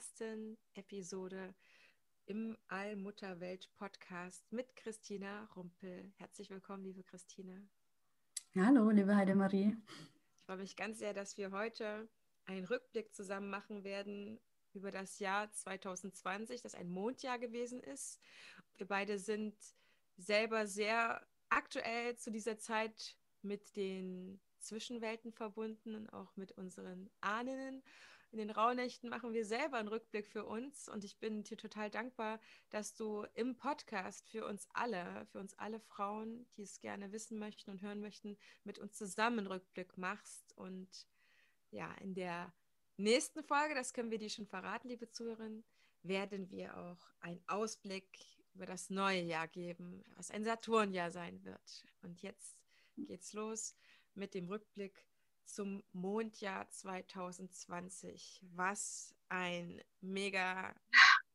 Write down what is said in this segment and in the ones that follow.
Ersten Episode im Allmutterwelt Podcast mit Christina Rumpel. Herzlich willkommen, liebe Christina. Hallo, liebe Heidemarie. Ich freue mich ganz sehr, dass wir heute einen Rückblick zusammen machen werden über das Jahr 2020, das ein Mondjahr gewesen ist. Wir beide sind selber sehr aktuell zu dieser Zeit mit den Zwischenwelten verbunden und auch mit unseren Ahnen. In den Rauhnächten machen wir selber einen Rückblick für uns und ich bin dir total dankbar, dass du im Podcast für uns alle, für uns alle Frauen, die es gerne wissen möchten und hören möchten, mit uns zusammen einen Rückblick machst. Und ja, in der nächsten Folge, das können wir dir schon verraten, liebe Zuhörerinnen, werden wir auch einen Ausblick über das neue Jahr geben, was ein Saturnjahr sein wird. Und jetzt geht's los mit dem Rückblick zum Mondjahr 2020. Was ein mega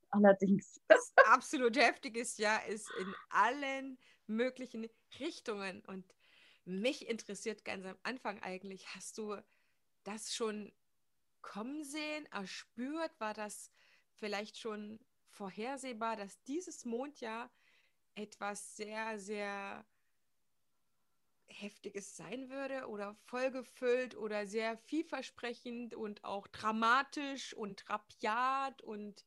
allerdings absolut heftiges Jahr ist in allen möglichen Richtungen. Und mich interessiert ganz am Anfang eigentlich, hast du das schon kommen sehen, erspürt? War das vielleicht schon vorhersehbar, dass dieses Mondjahr etwas sehr, sehr Heftiges sein würde oder vollgefüllt oder sehr vielversprechend und auch dramatisch und rapiat und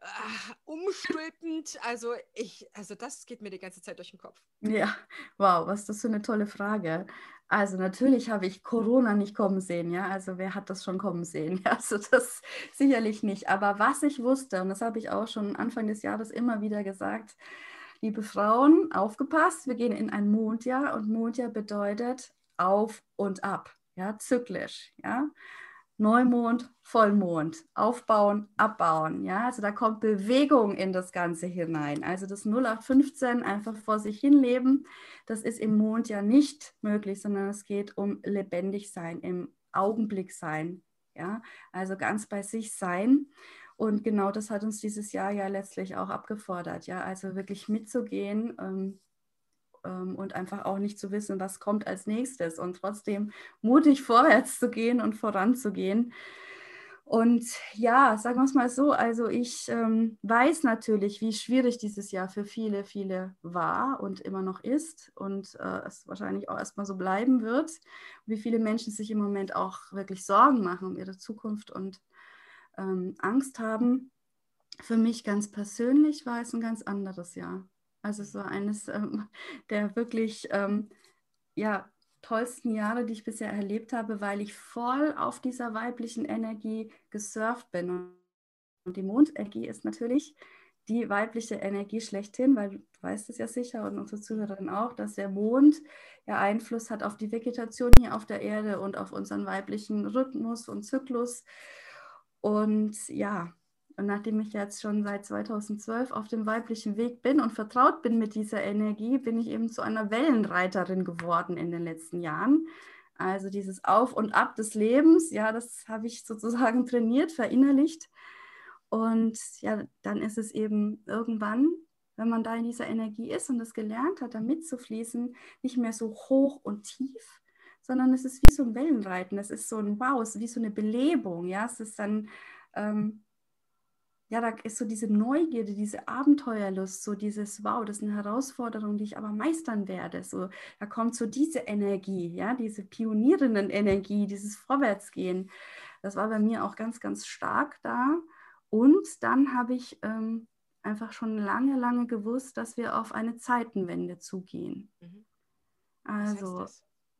äh, umstülpend. Also ich, also das geht mir die ganze Zeit durch den Kopf. Ja, wow, was das für eine tolle Frage. Also natürlich habe ich Corona nicht kommen sehen, ja. Also wer hat das schon kommen sehen? Also das sicherlich nicht. Aber was ich wusste, und das habe ich auch schon Anfang des Jahres immer wieder gesagt, liebe Frauen, aufgepasst, wir gehen in ein Mondjahr und Mondjahr bedeutet auf und ab, ja, zyklisch, ja. Neumond, Vollmond, aufbauen, abbauen, ja, also da kommt Bewegung in das Ganze hinein. Also das 0815 einfach vor sich hin leben, das ist im Mond ja nicht möglich, sondern es geht um lebendig sein, im Augenblick sein, ja, also ganz bei sich sein. Und genau das hat uns dieses Jahr ja letztlich auch abgefordert, ja, also wirklich mitzugehen ähm, ähm, und einfach auch nicht zu wissen, was kommt als nächstes und trotzdem mutig vorwärts zu gehen und voranzugehen. Und ja, sagen wir es mal so, also ich ähm, weiß natürlich, wie schwierig dieses Jahr für viele, viele war und immer noch ist und äh, es wahrscheinlich auch erstmal so bleiben wird, wie viele Menschen sich im Moment auch wirklich Sorgen machen um ihre Zukunft und ähm, Angst haben. Für mich ganz persönlich war es ein ganz anderes Jahr. Also es war eines ähm, der wirklich ähm, ja, tollsten Jahre, die ich bisher erlebt habe, weil ich voll auf dieser weiblichen Energie gesurft bin. Und die Mondenergie ist natürlich die weibliche Energie schlechthin, weil du weißt es ja sicher und unsere Zuhörerinnen auch, dass der Mond ja Einfluss hat auf die Vegetation hier auf der Erde und auf unseren weiblichen Rhythmus und Zyklus. Und ja, und nachdem ich jetzt schon seit 2012 auf dem weiblichen Weg bin und vertraut bin mit dieser Energie, bin ich eben zu einer Wellenreiterin geworden in den letzten Jahren. Also dieses Auf und Ab des Lebens, ja, das habe ich sozusagen trainiert, verinnerlicht. Und ja, dann ist es eben irgendwann, wenn man da in dieser Energie ist und es gelernt hat, da mitzufließen, nicht mehr so hoch und tief, sondern es ist wie so ein Wellenreiten. Es ist so ein Wow, es ist wie so eine Belebung. Ja, es ist dann, ähm, ja, da ist so diese Neugierde, diese Abenteuerlust, so dieses Wow, das ist eine Herausforderung, die ich aber meistern werde. So, da kommt so diese Energie, ja, diese Pionierinnen-Energie, dieses Vorwärtsgehen. Das war bei mir auch ganz, ganz stark da. Und dann habe ich ähm, einfach schon lange, lange gewusst, dass wir auf eine Zeitenwende zugehen. Mhm. Also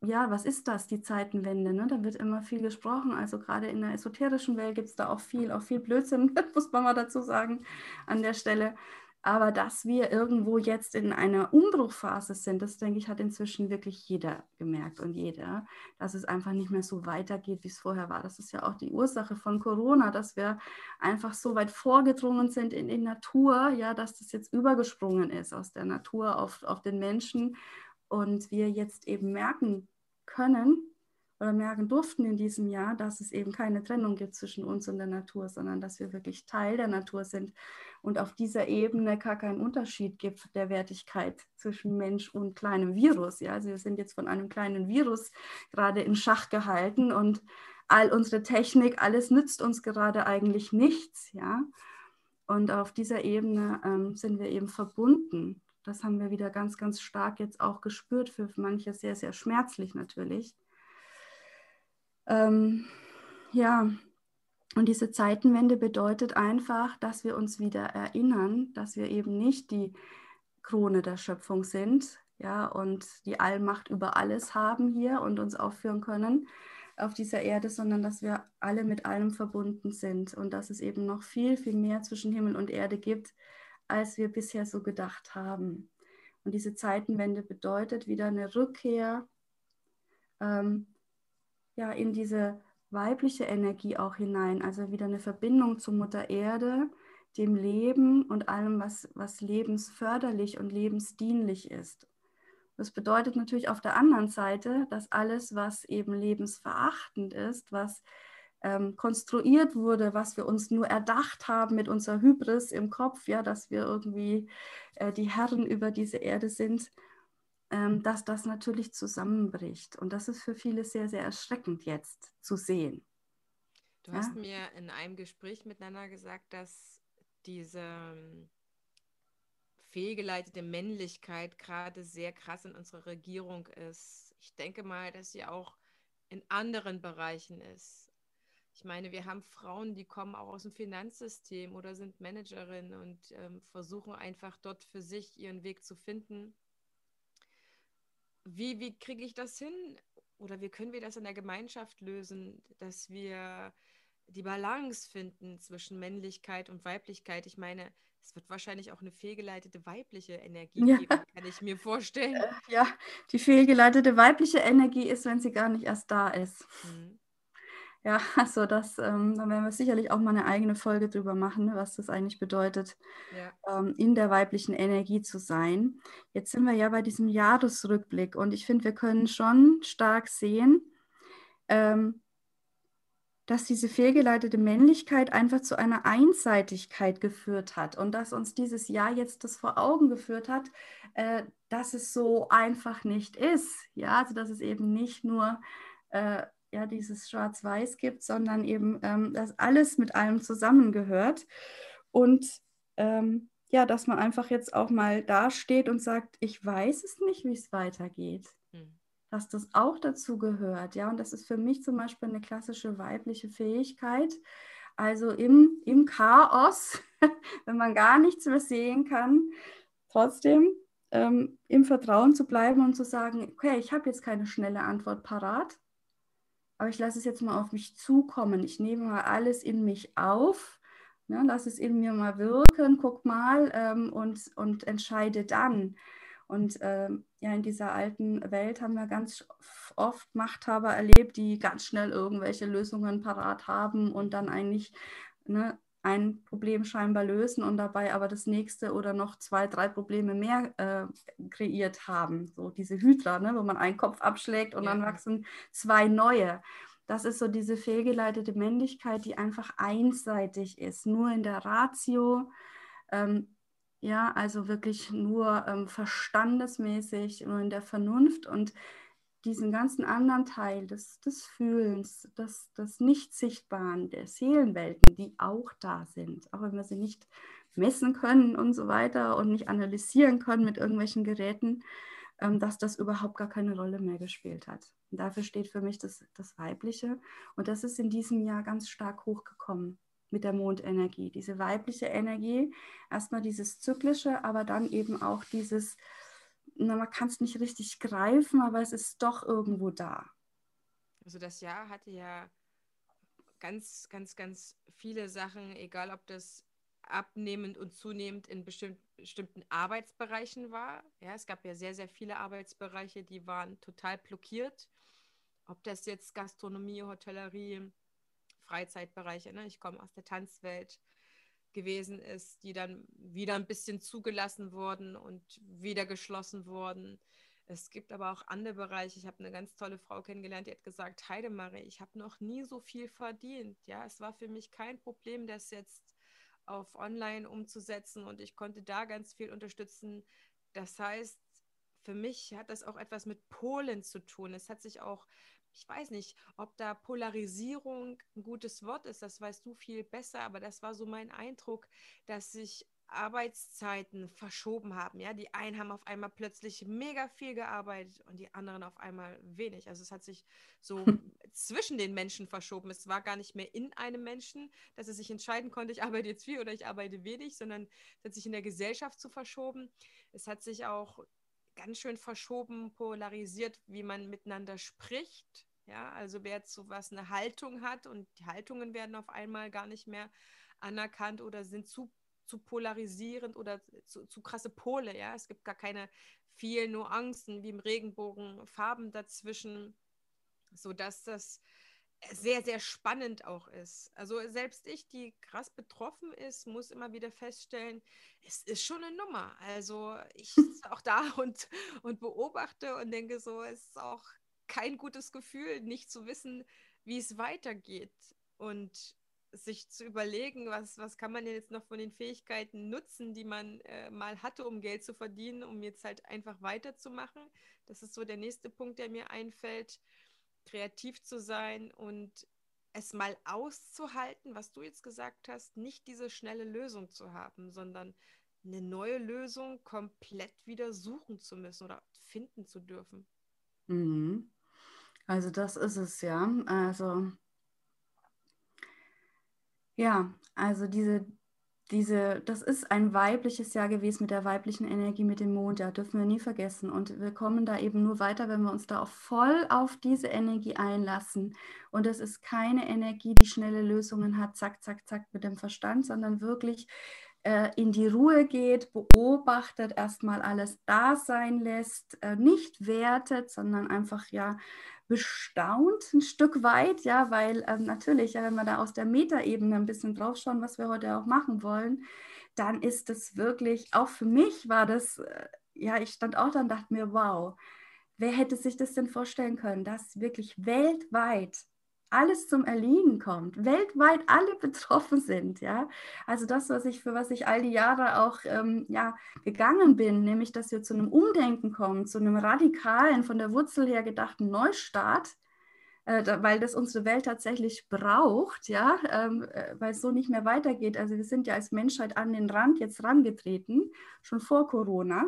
ja, was ist das, die Zeitenwende? Ne? Da wird immer viel gesprochen. Also gerade in der esoterischen Welt gibt es da auch viel, auch viel Blödsinn, muss man mal dazu sagen an der Stelle. Aber dass wir irgendwo jetzt in einer Umbruchphase sind, das denke ich, hat inzwischen wirklich jeder gemerkt und jeder, dass es einfach nicht mehr so weitergeht, wie es vorher war. Das ist ja auch die Ursache von Corona, dass wir einfach so weit vorgedrungen sind in die Natur, ja, dass das jetzt übergesprungen ist aus der Natur auf, auf den Menschen und wir jetzt eben merken können, oder merken durften in diesem Jahr, dass es eben keine Trennung gibt zwischen uns und der Natur, sondern dass wir wirklich Teil der Natur sind und auf dieser Ebene gar keinen Unterschied gibt der Wertigkeit zwischen Mensch und kleinem Virus. Ja? Also wir sind jetzt von einem kleinen Virus gerade in Schach gehalten und all unsere Technik, alles nützt uns gerade eigentlich nichts. Ja? Und auf dieser Ebene ähm, sind wir eben verbunden. Das haben wir wieder ganz, ganz stark jetzt auch gespürt, für manche sehr, sehr schmerzlich natürlich. Ähm, ja, und diese Zeitenwende bedeutet einfach, dass wir uns wieder erinnern, dass wir eben nicht die Krone der Schöpfung sind, ja, und die Allmacht über alles haben hier und uns aufführen können auf dieser Erde, sondern dass wir alle mit allem verbunden sind und dass es eben noch viel, viel mehr zwischen Himmel und Erde gibt, als wir bisher so gedacht haben. Und diese Zeitenwende bedeutet wieder eine Rückkehr ähm, ja, in diese weibliche Energie auch hinein, also wieder eine Verbindung zur Mutter Erde, dem Leben und allem, was, was lebensförderlich und lebensdienlich ist. Das bedeutet natürlich auf der anderen Seite, dass alles, was eben lebensverachtend ist, was ähm, konstruiert wurde, was wir uns nur erdacht haben mit unserer Hybris im Kopf, ja, dass wir irgendwie äh, die Herren über diese Erde sind, ähm, dass das natürlich zusammenbricht. Und das ist für viele sehr, sehr erschreckend jetzt zu sehen. Du ja? hast mir in einem Gespräch miteinander gesagt, dass diese ähm, fehlgeleitete Männlichkeit gerade sehr krass in unserer Regierung ist. Ich denke mal, dass sie auch in anderen Bereichen ist. Ich meine, wir haben Frauen, die kommen auch aus dem Finanzsystem oder sind Managerinnen und ähm, versuchen einfach dort für sich ihren Weg zu finden wie, wie kriege ich das hin? Oder wie können wir das in der Gemeinschaft lösen, dass wir die Balance finden zwischen Männlichkeit und Weiblichkeit? Ich meine, es wird wahrscheinlich auch eine fehlgeleitete weibliche Energie ja. geben, kann ich mir vorstellen. Ja, die fehlgeleitete weibliche Energie ist, wenn sie gar nicht erst da ist. Mhm. Ja, also das, ähm, da werden wir sicherlich auch mal eine eigene Folge drüber machen, was das eigentlich bedeutet, ja. ähm, in der weiblichen Energie zu sein. Jetzt sind wir ja bei diesem Jahresrückblick und ich finde, wir können schon stark sehen, ähm, dass diese fehlgeleitete Männlichkeit einfach zu einer Einseitigkeit geführt hat und dass uns dieses Jahr jetzt das vor Augen geführt hat, äh, dass es so einfach nicht ist. Ja, also dass es eben nicht nur äh, ja, dieses Schwarz-Weiß gibt, sondern eben, ähm, dass alles mit allem zusammengehört. Und ähm, ja, dass man einfach jetzt auch mal dasteht und sagt, ich weiß es nicht, wie es weitergeht. Hm. Dass das auch dazu gehört, ja. Und das ist für mich zum Beispiel eine klassische weibliche Fähigkeit. Also im, im Chaos, wenn man gar nichts mehr sehen kann, trotzdem ähm, im Vertrauen zu bleiben und zu sagen, okay, ich habe jetzt keine schnelle Antwort parat, aber ich lasse es jetzt mal auf mich zukommen. Ich nehme mal alles in mich auf, ne, lasse es in mir mal wirken, guck mal ähm, und, und entscheide dann. Und ähm, ja, in dieser alten Welt haben wir ganz oft Machthaber erlebt, die ganz schnell irgendwelche Lösungen parat haben und dann eigentlich ne, ein Problem scheinbar lösen und dabei aber das nächste oder noch zwei, drei Probleme mehr äh, kreiert haben. So diese Hydra, ne, wo man einen Kopf abschlägt und ja. dann wachsen zwei neue. Das ist so diese fehlgeleitete Männlichkeit, die einfach einseitig ist, nur in der Ratio. Ähm, ja, also wirklich nur ähm, verstandesmäßig, nur in der Vernunft und diesen ganzen anderen Teil des, des Fühlens, des, des Nicht-Sichtbaren, der Seelenwelten, die auch da sind, auch wenn wir sie nicht messen können und so weiter und nicht analysieren können mit irgendwelchen Geräten, ähm, dass das überhaupt gar keine Rolle mehr gespielt hat. Und dafür steht für mich das, das Weibliche. Und das ist in diesem Jahr ganz stark hochgekommen mit der Mondenergie. Diese weibliche Energie, erstmal dieses Zyklische, aber dann eben auch dieses na, man kann es nicht richtig greifen, aber es ist doch irgendwo da. Also das Jahr hatte ja ganz, ganz, ganz viele Sachen, egal ob das abnehmend und zunehmend in bestimmten Arbeitsbereichen war. Ja, es gab ja sehr, sehr viele Arbeitsbereiche, die waren total blockiert. Ob das jetzt Gastronomie, Hotellerie, Freizeitbereiche, ne? ich komme aus der Tanzwelt, gewesen ist, die dann wieder ein bisschen zugelassen wurden und wieder geschlossen wurden. Es gibt aber auch andere Bereiche. Ich habe eine ganz tolle Frau kennengelernt, die hat gesagt, Heidemarie, ich habe noch nie so viel verdient. Ja, es war für mich kein Problem, das jetzt auf Online umzusetzen und ich konnte da ganz viel unterstützen. Das heißt, für mich hat das auch etwas mit Polen zu tun. Es hat sich auch, ich weiß nicht, ob da Polarisierung ein gutes Wort ist, das weißt du viel besser, aber das war so mein Eindruck, dass sich Arbeitszeiten verschoben haben. Ja, die einen haben auf einmal plötzlich mega viel gearbeitet und die anderen auf einmal wenig. Also es hat sich so zwischen den Menschen verschoben. Es war gar nicht mehr in einem Menschen, dass er sich entscheiden konnte, ich arbeite jetzt viel oder ich arbeite wenig, sondern es hat sich in der Gesellschaft zu verschoben. Es hat sich auch ganz schön verschoben, polarisiert, wie man miteinander spricht. Ja, also wer zu was eine Haltung hat und die Haltungen werden auf einmal gar nicht mehr anerkannt oder sind zu zu polarisierend oder zu, zu krasse Pole. Ja, es gibt gar keine vielen Nuancen wie im Regenbogen, Farben dazwischen, sodass das sehr, sehr spannend auch ist. Also selbst ich, die krass betroffen ist, muss immer wieder feststellen, es ist schon eine Nummer. Also ich sitze auch da und, und beobachte und denke so, es ist auch kein gutes Gefühl, nicht zu wissen, wie es weitergeht. Und sich zu überlegen, was, was kann man denn jetzt noch von den Fähigkeiten nutzen, die man äh, mal hatte, um Geld zu verdienen, um jetzt halt einfach weiterzumachen. Das ist so der nächste Punkt, der mir einfällt, kreativ zu sein und es mal auszuhalten, was du jetzt gesagt hast, nicht diese schnelle Lösung zu haben, sondern eine neue Lösung komplett wieder suchen zu müssen oder finden zu dürfen. Mhm. Also das ist es ja. Also ja, also diese, diese, das ist ein weibliches Jahr gewesen mit der weiblichen Energie, mit dem Mond, ja, dürfen wir nie vergessen. Und wir kommen da eben nur weiter, wenn wir uns da auch voll auf diese Energie einlassen. Und das ist keine Energie, die schnelle Lösungen hat, zack, zack, zack mit dem Verstand, sondern wirklich äh, in die Ruhe geht, beobachtet, erstmal alles da sein lässt, äh, nicht wertet, sondern einfach ja bestaunt ein Stück weit, ja, weil ähm, natürlich, ja, wenn wir da aus der Metaebene ein bisschen drauf schauen, was wir heute auch machen wollen, dann ist das wirklich, auch für mich war das, äh, ja, ich stand auch da und dachte mir, wow, wer hätte sich das denn vorstellen können, dass wirklich weltweit alles zum Erliegen kommt, weltweit alle betroffen sind, ja. Also das, was ich für was ich all die Jahre auch ähm, ja gegangen bin, nämlich, dass wir zu einem Umdenken kommen, zu einem radikalen, von der Wurzel her gedachten Neustart, äh, da, weil das unsere Welt tatsächlich braucht, ja, ähm, äh, weil es so nicht mehr weitergeht. Also wir sind ja als Menschheit an den Rand jetzt rangetreten, schon vor Corona.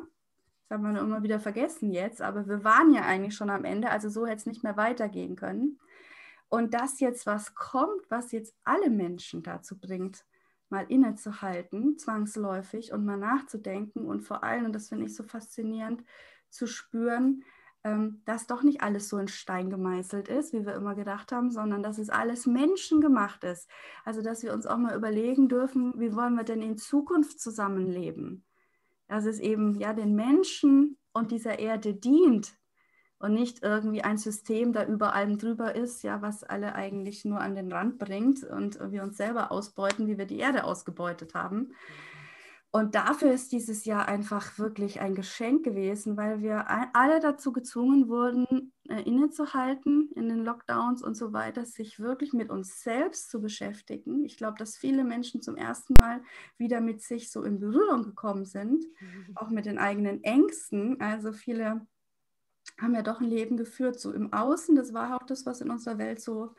Das haben wir immer wieder vergessen jetzt, aber wir waren ja eigentlich schon am Ende, also so hätte es nicht mehr weitergehen können. Und dass jetzt was kommt, was jetzt alle Menschen dazu bringt, mal innezuhalten, zwangsläufig und mal nachzudenken und vor allem, und das finde ich so faszinierend, zu spüren, ähm, dass doch nicht alles so in Stein gemeißelt ist, wie wir immer gedacht haben, sondern dass es alles menschengemacht ist. Also, dass wir uns auch mal überlegen dürfen, wie wollen wir denn in Zukunft zusammenleben? Dass es eben ja den Menschen und dieser Erde dient, und nicht irgendwie ein System, da über allem drüber ist, ja, was alle eigentlich nur an den Rand bringt und wir uns selber ausbeuten, wie wir die Erde ausgebeutet haben. Und dafür ist dieses Jahr einfach wirklich ein Geschenk gewesen, weil wir alle dazu gezwungen wurden, äh, innezuhalten in den Lockdowns und so weiter, sich wirklich mit uns selbst zu beschäftigen. Ich glaube, dass viele Menschen zum ersten Mal wieder mit sich so in Berührung gekommen sind, auch mit den eigenen Ängsten. Also viele haben ja doch ein Leben geführt, so im Außen. Das war auch das, was in unserer Welt so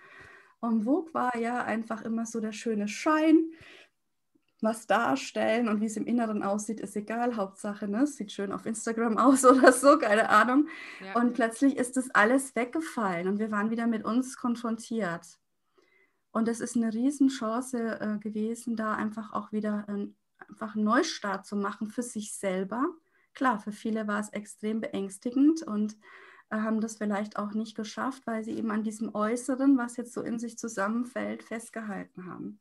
en vogue war, ja, einfach immer so der schöne Schein, was darstellen und wie es im Inneren aussieht, ist egal. Hauptsache, ne, es sieht schön auf Instagram aus oder so, keine Ahnung. Ja. Und plötzlich ist das alles weggefallen und wir waren wieder mit uns konfrontiert. Und es ist eine Riesenchance äh, gewesen, da einfach auch wieder ein, einfach einen Neustart zu machen für sich selber klar, für viele war es extrem beängstigend und äh, haben das vielleicht auch nicht geschafft, weil sie eben an diesem Äußeren, was jetzt so in sich zusammenfällt, festgehalten haben.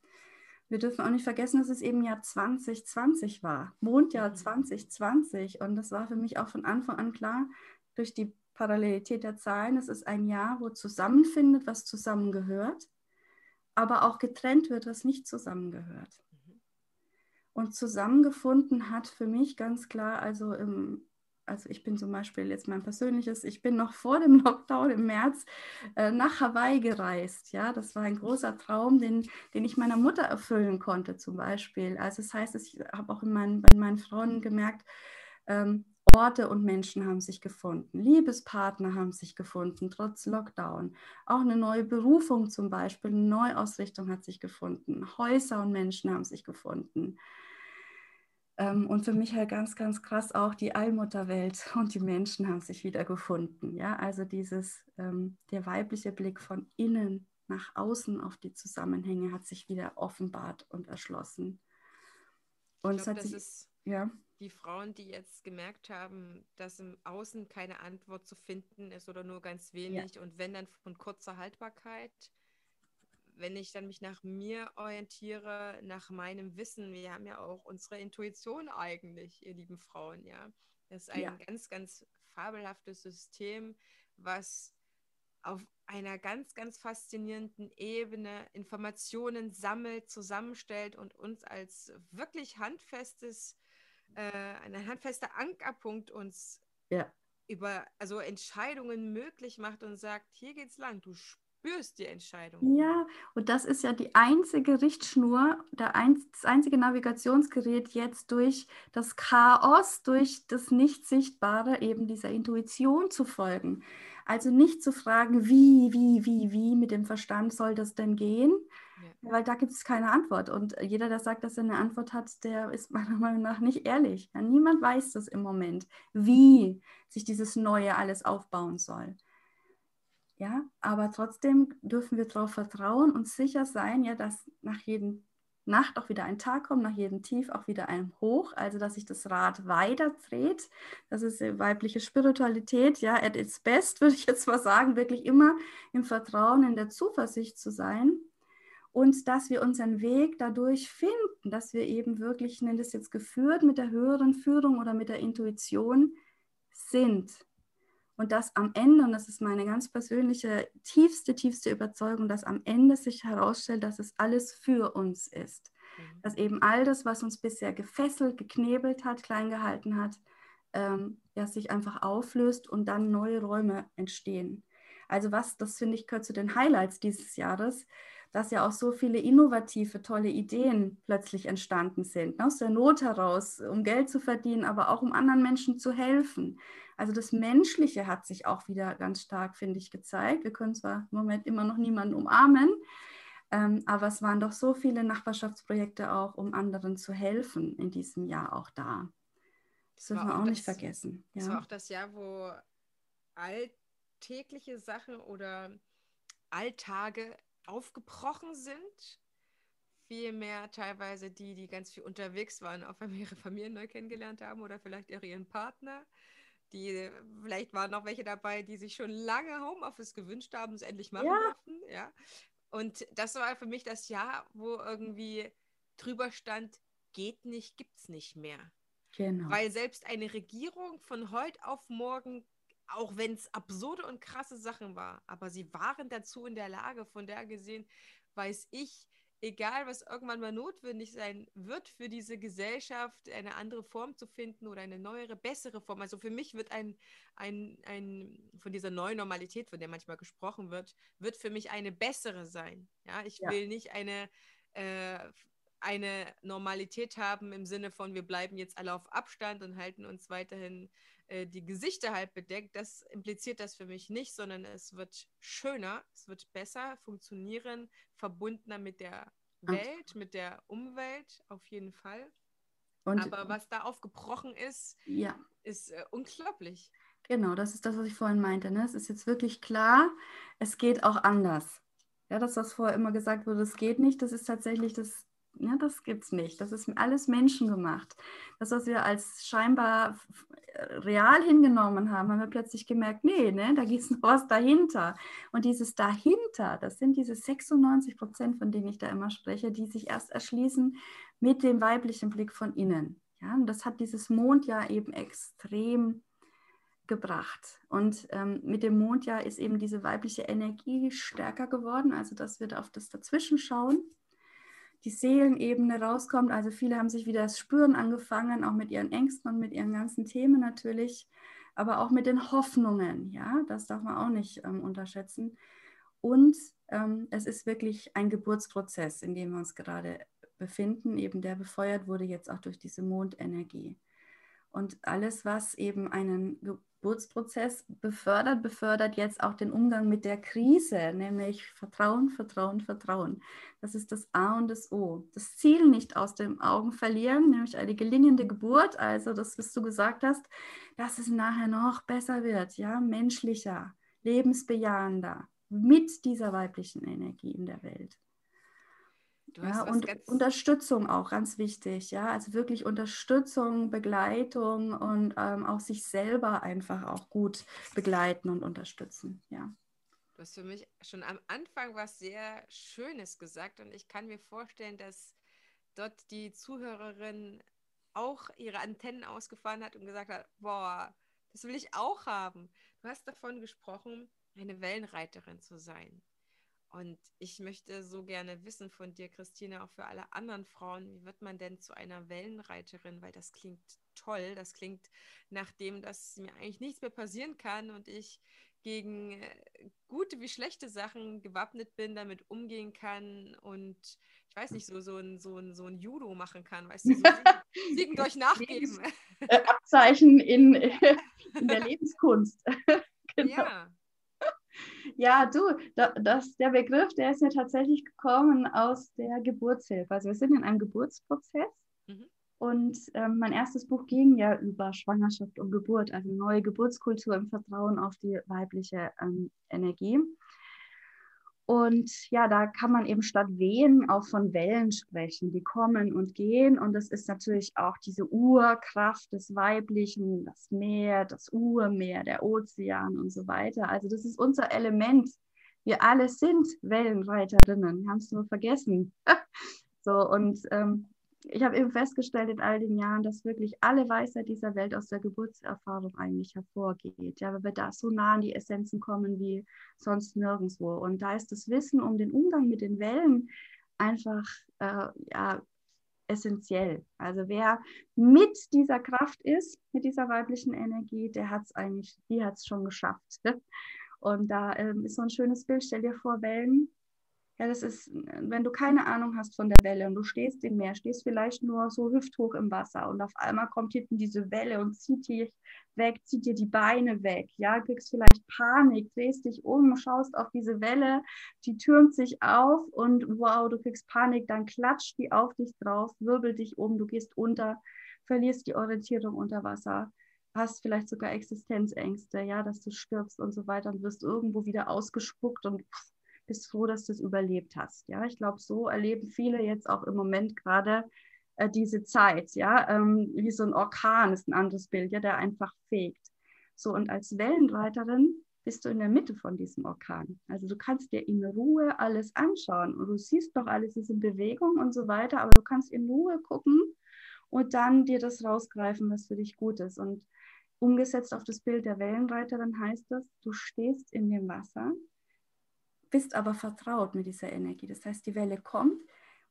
wir dürfen auch nicht vergessen, dass es eben Jahr 2020 war, Mondjahr 2020. Mhm. Und das war für mich auch von Anfang an klar, durch die Parallelität der Zahlen, es ist ein Jahr, wo zusammenfindet, was zusammengehört, aber auch getrennt wird, was nicht zusammengehört. Und zusammengefunden hat für mich ganz klar, also im also ich bin zum Beispiel jetzt mein persönliches, ich bin noch vor dem Lockdown im März äh, nach Hawaii gereist. Ja, das war ein großer Traum, den, den ich meiner Mutter erfüllen konnte zum Beispiel. Also das heißt, ich habe auch in meinen, bei meinen Freunden gemerkt, ähm, Orte und Menschen haben sich gefunden, Liebespartner haben sich gefunden, trotz Lockdown. Auch eine neue Berufung zum Beispiel, eine Neuausrichtung hat sich gefunden. Häuser und Menschen haben sich gefunden. Ähm, und für mich halt ganz, ganz krass auch die Allmutterwelt und die Menschen haben sich wieder gefunden. Ja, also dieses, ähm, der weibliche Blick von innen nach außen auf die Zusammenhänge hat sich wieder offenbart und erschlossen. Und ich glaub, das sich, ist ja. die Frauen, die jetzt gemerkt haben, dass im Außen keine Antwort zu finden ist oder nur ganz wenig ja. und wenn dann von kurzer Haltbarkeit wenn ich dann mich nach mir orientiere, nach meinem Wissen, wir haben ja auch unsere Intuition eigentlich, ihr lieben Frauen, ja. Das ist ein ja. ganz, ganz fabelhaftes System, was auf einer ganz, ganz faszinierenden Ebene Informationen sammelt, zusammenstellt und uns als wirklich handfestes, äh, ein handfester Ankerpunkt uns ja. über also Entscheidungen möglich macht und sagt, hier geht's lang, du spürst die Entscheidung. Ja, und das ist ja die einzige Richtschnur, der ein, das einzige Navigationsgerät jetzt durch das Chaos, durch das Nicht-Sichtbare eben dieser Intuition zu folgen. Also nicht zu fragen, wie, wie, wie, wie mit dem Verstand soll das denn gehen, ja. weil da gibt es keine Antwort. Und jeder, der sagt, dass er eine Antwort hat, der ist meiner Meinung nach nicht ehrlich. Ja, niemand weiß das im Moment, wie sich dieses Neue alles aufbauen soll. Ja, aber trotzdem dürfen wir darauf vertrauen und sicher sein, ja, dass nach jedem Nacht auch wieder ein Tag kommt, nach jedem Tief auch wieder ein Hoch, also dass sich das Rad weiter dreht. Das ist weibliche Spiritualität, ja, at its best, würde ich jetzt mal sagen, wirklich immer im Vertrauen, in der Zuversicht zu sein. Und dass wir unseren Weg dadurch finden, dass wir eben wirklich, ich nenne das jetzt geführt mit der höheren Führung oder mit der Intuition sind und dass am Ende, und das ist meine ganz persönliche, tiefste, tiefste Überzeugung, dass am Ende sich herausstellt, dass es alles für uns ist. Mhm. Dass eben all das, was uns bisher gefesselt, geknebelt hat, klein gehalten hat, ähm, ja, sich einfach auflöst und dann neue Räume entstehen. Also was, das finde ich, gehört zu den Highlights dieses Jahres, dass ja auch so viele innovative, tolle Ideen plötzlich entstanden sind, ne? aus der Not heraus, um Geld zu verdienen, aber auch um anderen Menschen zu helfen. Also das Menschliche hat sich auch wieder ganz stark, finde ich, gezeigt. Wir können zwar im Moment immer noch niemanden umarmen, ähm, aber es waren doch so viele Nachbarschaftsprojekte auch, um anderen zu helfen in diesem Jahr auch da. Das, dürfen wir auch, auch nicht vergessen. Ja. Das war auch das Jahr, wo alltägliche Sachen oder Alltage aufgebrochen sind. Vielmehr teilweise die, die ganz viel unterwegs waren, auf einmal ihre Familien neu kennengelernt haben oder vielleicht ihren Partner die, vielleicht waren noch welche dabei, die sich schon lange Homeoffice gewünscht haben, es endlich machen ja. durften. Ja. Und das war für mich das Jahr, wo irgendwie drüber stand, geht nicht, gibt's nicht mehr. Genau. Weil selbst eine Regierung von heute auf morgen, auch wenn es absurde und krasse Sachen war, aber sie waren dazu in der Lage, von der gesehen, weiß ich, egal was irgendwann mal notwendig sein wird für diese Gesellschaft, eine andere Form zu finden oder eine neuere, bessere Form. Also für mich wird ein, ein, ein von dieser neuen Normalität, von der manchmal gesprochen wird, wird für mich eine bessere sein. Ja, ich ja. will nicht eine, äh, eine Normalität haben im Sinne von, wir bleiben jetzt alle auf Abstand und halten uns weiterhin äh, die Gesichter halt bedeckt. Das impliziert das für mich nicht, sondern es wird schöner, es wird besser funktionieren, verbundener mit der Welt, mit der Umwelt auf jeden Fall. Und, Aber was da aufgebrochen ist, ja. ist äh, unglaublich. Genau, das ist das, was ich vorhin meinte. Ne? Es ist jetzt wirklich klar, es geht auch anders. Ja, das, was vorher immer gesagt wurde, es geht nicht, das ist tatsächlich das ja, das gibt es nicht. Das ist alles menschengemacht. Das, was wir als scheinbar real hingenommen haben, haben wir plötzlich gemerkt, nee, ne, da gibt es noch was dahinter. Und dieses dahinter, das sind diese 96 Prozent, von denen ich da immer spreche, die sich erst erschließen mit dem weiblichen Blick von innen. Ja, und das hat dieses Mondjahr eben extrem gebracht. Und ähm, mit dem Mondjahr ist eben diese weibliche Energie stärker geworden. Also das wird auf das Dazwischenschauen, die Seelenebene rauskommt. Also viele haben sich wieder das Spüren angefangen, auch mit ihren Ängsten und mit ihren ganzen Themen natürlich, aber auch mit den Hoffnungen. Ja, das darf man auch nicht ähm, unterschätzen. Und ähm, es ist wirklich ein Geburtsprozess, in dem wir uns gerade befinden, eben der befeuert wurde jetzt auch durch diese Mondenergie. Und alles, was eben einen Geburtsprozess befördert, befördert jetzt auch den Umgang mit der Krise, nämlich Vertrauen, Vertrauen, Vertrauen. Das ist das A und das O. Das Ziel nicht aus den Augen verlieren, nämlich eine gelingende Geburt, also das, was du gesagt hast, dass es nachher noch besser wird, ja, menschlicher, lebensbejahender, mit dieser weiblichen Energie in der Welt ja, und Unterstützung auch ganz wichtig, ja, also wirklich Unterstützung, Begleitung und ähm, auch sich selber einfach auch gut begleiten und unterstützen, ja. Du hast für mich schon am Anfang was sehr Schönes gesagt und ich kann mir vorstellen, dass dort die Zuhörerin auch ihre Antennen ausgefahren hat und gesagt hat, boah, das will ich auch haben. Du hast davon gesprochen, eine Wellenreiterin zu sein. Und ich möchte so gerne wissen von dir, Christine, auch für alle anderen Frauen, wie wird man denn zu einer Wellenreiterin? Weil das klingt toll. Das klingt nach dem, dass mir eigentlich nichts mehr passieren kann und ich gegen äh, gute wie schlechte Sachen gewappnet bin, damit umgehen kann und ich weiß nicht, so, so, ein, so, ein, so ein Judo machen kann, weißt du, so siegen, siegen durch Nachgeben. Äh, Abzeichen in, in der Lebenskunst. genau. Ja. Ja, du, das, der Begriff, der ist ja tatsächlich gekommen aus der Geburtshilfe. Also wir sind in einem Geburtsprozess mhm. und ähm, mein erstes Buch ging ja über Schwangerschaft und Geburt, also neue Geburtskultur im Vertrauen auf die weibliche ähm, Energie. Und ja, da kann man eben statt Wehen auch von Wellen sprechen, die kommen und gehen. Und das ist natürlich auch diese Urkraft des Weiblichen, das Meer, das Urmeer, der Ozean und so weiter. Also das ist unser Element. Wir alle sind Wellenreiterinnen, haben es nur vergessen. so, und ähm, ich habe eben festgestellt in all den Jahren, dass wirklich alle Weisheit dieser Welt aus der Geburtserfahrung eigentlich hervorgeht. Ja, weil wir da so nah an die Essenzen kommen wie sonst nirgendwo. Und da ist das Wissen um den Umgang mit den Wellen einfach äh, ja, essentiell. Also wer mit dieser Kraft ist, mit dieser weiblichen Energie, der hat es eigentlich, die hat es schon geschafft. Und da ähm, ist so ein schönes Bild. Stell dir vor, Wellen ja, das ist, wenn du keine Ahnung hast von der Welle und du stehst im Meer, stehst vielleicht nur so hüfthoch im Wasser und auf einmal kommt hinten diese Welle und zieht dich weg, zieht dir die Beine weg, ja, kriegst vielleicht Panik, drehst dich um, schaust auf diese Welle, die türmt sich auf und wow, du kriegst Panik, dann klatscht die auf dich drauf, wirbelt dich um, du gehst unter, verlierst die Orientierung unter Wasser hast vielleicht sogar Existenzängste, ja, dass du stirbst und so weiter und wirst irgendwo wieder ausgespuckt und pff, bist froh, dass du es überlebt hast. Ja, ich glaube, so erleben viele jetzt auch im Moment gerade äh, diese Zeit. Ja, ähm, wie so ein Orkan ist ein anderes Bild, ja, der einfach fegt. So und als Wellenreiterin bist du in der Mitte von diesem Orkan. Also du kannst dir in Ruhe alles anschauen und du siehst doch alles ist in Bewegung und so weiter, aber du kannst in Ruhe gucken und dann dir das rausgreifen, was für dich gut ist. Und umgesetzt auf das Bild der Wellenreiterin heißt das, du stehst in dem Wasser bist aber vertraut mit dieser Energie. Das heißt, die Welle kommt,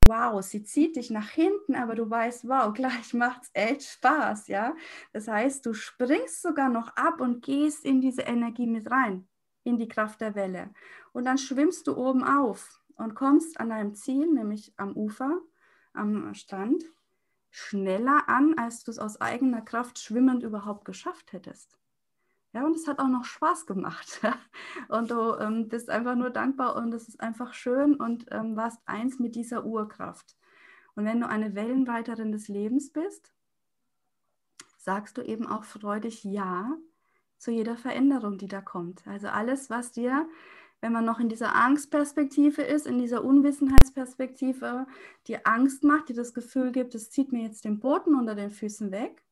wow, sie zieht dich nach hinten, aber du weißt, wow, gleich macht es echt Spaß, ja. Das heißt, du springst sogar noch ab und gehst in diese Energie mit rein, in die Kraft der Welle. Und dann schwimmst du oben auf und kommst an deinem Ziel, nämlich am Ufer, am Strand, schneller an, als du es aus eigener Kraft schwimmend überhaupt geschafft hättest. Ja, und es hat auch noch Spaß gemacht. und du ähm, bist einfach nur dankbar und es ist einfach schön und ähm, warst eins mit dieser Urkraft. Und wenn du eine Wellenreiterin des Lebens bist, sagst du eben auch freudig Ja zu jeder Veränderung, die da kommt. Also alles, was dir wenn man noch in dieser Angstperspektive ist, in dieser Unwissenheitsperspektive, die Angst macht, die das Gefühl gibt, es zieht mir jetzt den Boden unter den Füßen weg,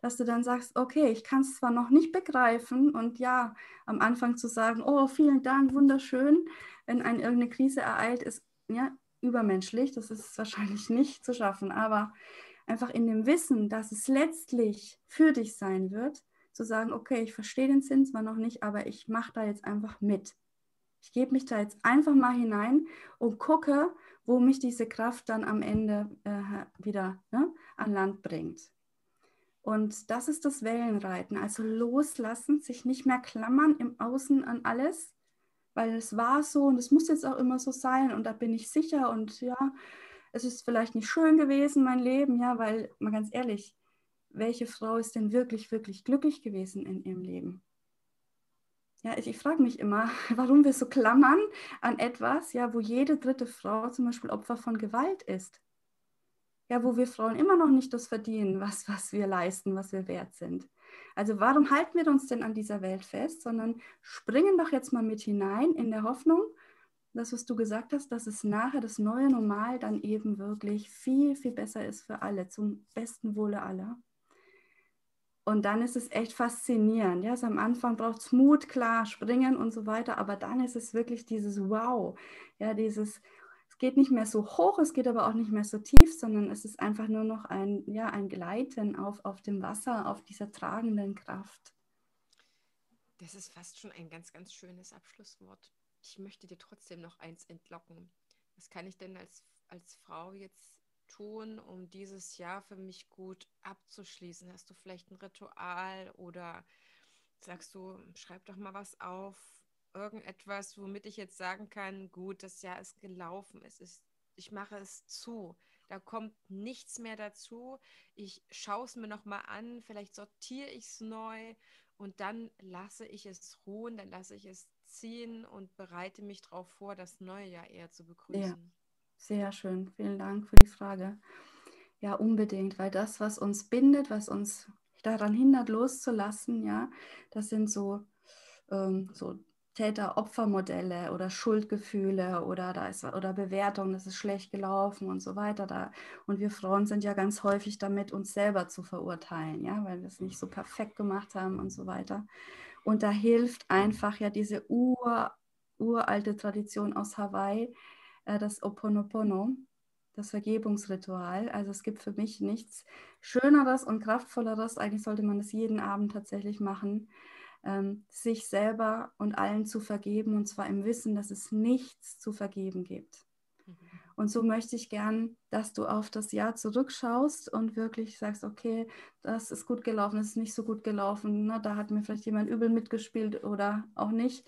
dass du dann sagst, okay, ich kann es zwar noch nicht begreifen und ja, am Anfang zu sagen, oh, vielen Dank, wunderschön, wenn eine irgendeine Krise ereilt, ist ja übermenschlich, das ist wahrscheinlich nicht zu schaffen, aber einfach in dem Wissen, dass es letztlich für dich sein wird, zu sagen, okay, ich verstehe den Sinn zwar noch nicht, aber ich mache da jetzt einfach mit. Ich gebe mich da jetzt einfach mal hinein und gucke, wo mich diese Kraft dann am Ende äh, wieder ne, an Land bringt. Und das ist das Wellenreiten, also loslassen, sich nicht mehr klammern im Außen an alles, weil es war so und es muss jetzt auch immer so sein und da bin ich sicher und ja, es ist vielleicht nicht schön gewesen, mein Leben, ja, weil mal ganz ehrlich, welche Frau ist denn wirklich, wirklich glücklich gewesen in ihrem Leben? Ja, ich, ich frage mich immer, warum wir so klammern an etwas, ja, wo jede dritte Frau zum Beispiel Opfer von Gewalt ist. Ja, wo wir Frauen immer noch nicht das verdienen, was, was wir leisten, was wir wert sind. Also warum halten wir uns denn an dieser Welt fest, sondern springen doch jetzt mal mit hinein in der Hoffnung, das, was du gesagt hast, dass es nachher das neue Normal dann eben wirklich viel, viel besser ist für alle, zum besten Wohle aller. Und dann ist es echt faszinierend. Ja, also am Anfang braucht es Mut, klar, springen und so weiter, aber dann ist es wirklich dieses Wow. Ja, dieses, es geht nicht mehr so hoch, es geht aber auch nicht mehr so tief, sondern es ist einfach nur noch ein, ja, ein Gleiten auf, auf dem Wasser, auf dieser tragenden Kraft. Das ist fast schon ein ganz, ganz schönes Abschlusswort. Ich möchte dir trotzdem noch eins entlocken. Was kann ich denn als, als Frau jetzt tun, um dieses Jahr für mich gut abzuschließen? Hast du vielleicht ein Ritual oder sagst du, schreib doch mal was auf, irgendetwas, womit ich jetzt sagen kann, gut, das Jahr ist gelaufen, es ist, ich mache es zu. Da kommt nichts mehr dazu. Ich schaue es mir nochmal an, vielleicht sortiere ich es neu und dann lasse ich es ruhen, dann lasse ich es ziehen und bereite mich darauf vor, das neue Jahr eher zu begrüßen. Ja. Sehr schön. Vielen Dank für die Frage. Ja, unbedingt, weil das, was uns bindet, was uns daran hindert, loszulassen, ja, das sind so, ähm, so Täter-Opfer-Modelle oder Schuldgefühle oder da ist oder Bewertung, das ist schlecht gelaufen und so weiter. Da. Und wir Frauen sind ja ganz häufig damit, uns selber zu verurteilen, ja, weil wir es nicht so perfekt gemacht haben und so weiter. Und da hilft einfach ja diese ur, uralte Tradition aus Hawaii, äh, das Oponopono, das Vergebungsritual. Also es gibt für mich nichts Schöneres und Kraftvolleres. Eigentlich sollte man das jeden Abend tatsächlich machen, ähm, sich selber und allen zu vergeben und zwar im Wissen, dass es nichts zu vergeben gibt. Mhm. Und so möchte ich gern, dass du auf das Jahr zurückschaust und wirklich sagst, okay, das ist gut gelaufen, das ist nicht so gut gelaufen, ne? da hat mir vielleicht jemand übel mitgespielt oder auch nicht.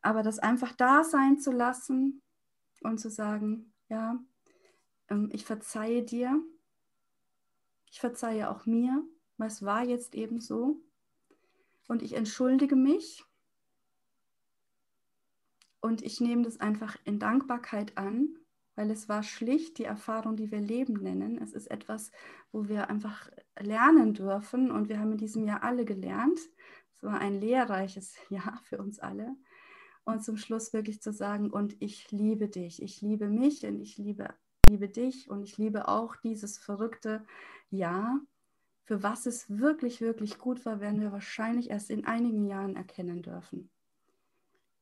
Aber das einfach da sein zu lassen und zu sagen, ja, ähm, ich verzeihe dir, ich verzeihe auch mir, was war jetzt eben so und ich entschuldige mich und ich nehme das einfach in Dankbarkeit an, weil es war schlicht die Erfahrung, die wir Leben nennen. Es ist etwas, wo wir einfach lernen dürfen und wir haben in diesem Jahr alle gelernt. Es war ein lehrreiches Jahr für uns alle und zum Schluss wirklich zu sagen, und ich liebe dich, ich liebe mich und ich liebe, liebe dich und ich liebe auch dieses verrückte Ja. Für was es wirklich, wirklich gut war, werden wir wahrscheinlich erst in einigen Jahren erkennen dürfen.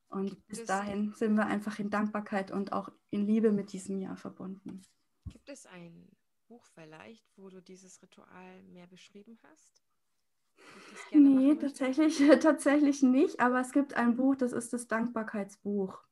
Und bis dahin sind wir einfach in Dankbarkeit und auch in Liebe mit diesem Jahr verbunden. Gibt es ein Buch vielleicht, wo du dieses Ritual mehr beschrieben hast? Nee, tatsächlich, tatsächlich nicht. Aber es gibt ein Buch, das ist das Dankbarkeitsbuch.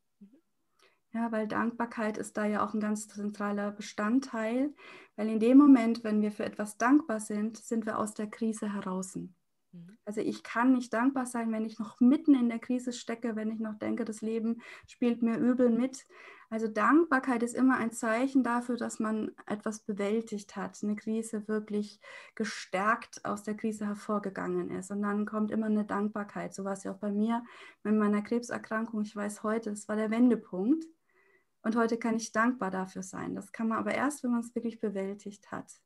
Ja, weil Dankbarkeit ist da ja auch ein ganz zentraler Bestandteil, weil in dem Moment, wenn wir für etwas dankbar sind, sind wir aus der Krise heraus. Mhm. Also ich kann nicht dankbar sein, wenn ich noch mitten in der Krise stecke, wenn ich noch denke, das Leben spielt mir übel mit. Also Dankbarkeit ist immer ein Zeichen dafür, dass man etwas bewältigt hat, eine Krise wirklich gestärkt aus der Krise hervorgegangen ist. Und dann kommt immer eine Dankbarkeit. So war es ja auch bei mir mit meiner Krebserkrankung. Ich weiß heute, das war der Wendepunkt. Und heute kann ich dankbar dafür sein. Das kann man aber erst, wenn man es wirklich bewältigt hat.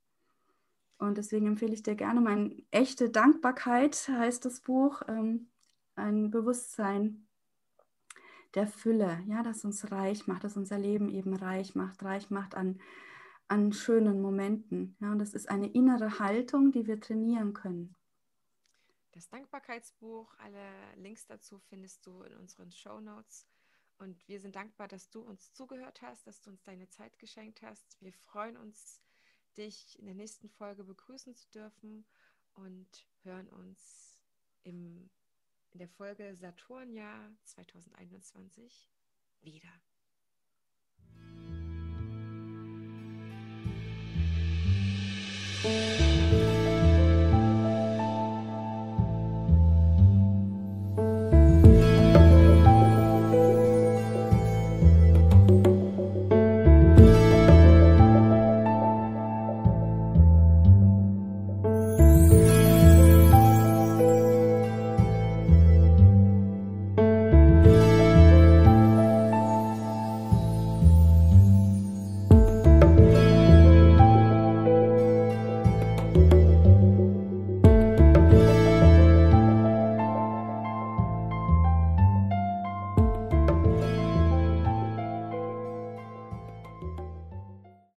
Und deswegen empfehle ich dir gerne mein echte Dankbarkeit, heißt das Buch, ähm, ein Bewusstsein der Fülle, ja, das uns reich macht, das unser Leben eben reich macht, reich macht an, an schönen Momenten. Ja, und das ist eine innere Haltung, die wir trainieren können. Das Dankbarkeitsbuch, alle Links dazu findest du in unseren Show Notes. Und wir sind dankbar, dass du uns zugehört hast, dass du uns deine Zeit geschenkt hast. Wir freuen uns, dich in der nächsten Folge begrüßen zu dürfen und hören uns im, in der Folge Saturnjahr 2021 wieder. Thank